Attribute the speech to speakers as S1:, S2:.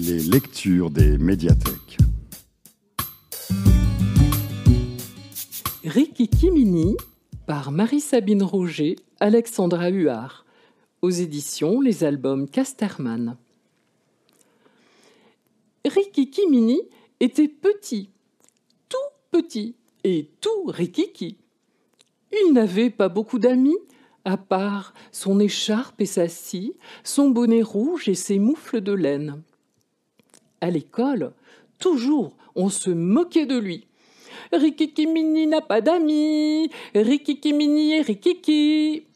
S1: Les lectures des médiathèques.
S2: Rikiki Mini par Marie-Sabine Roger, Alexandra Huard, aux éditions Les Albums Casterman. Rikiki Mini était petit, tout petit et tout rikiki. Il n'avait pas beaucoup d'amis, à part son écharpe et sa scie, son bonnet rouge et ses moufles de laine. À l'école, toujours on se moquait de lui. Rikiki Mini n'a pas d'amis, Rikiki Mini et Rikiki.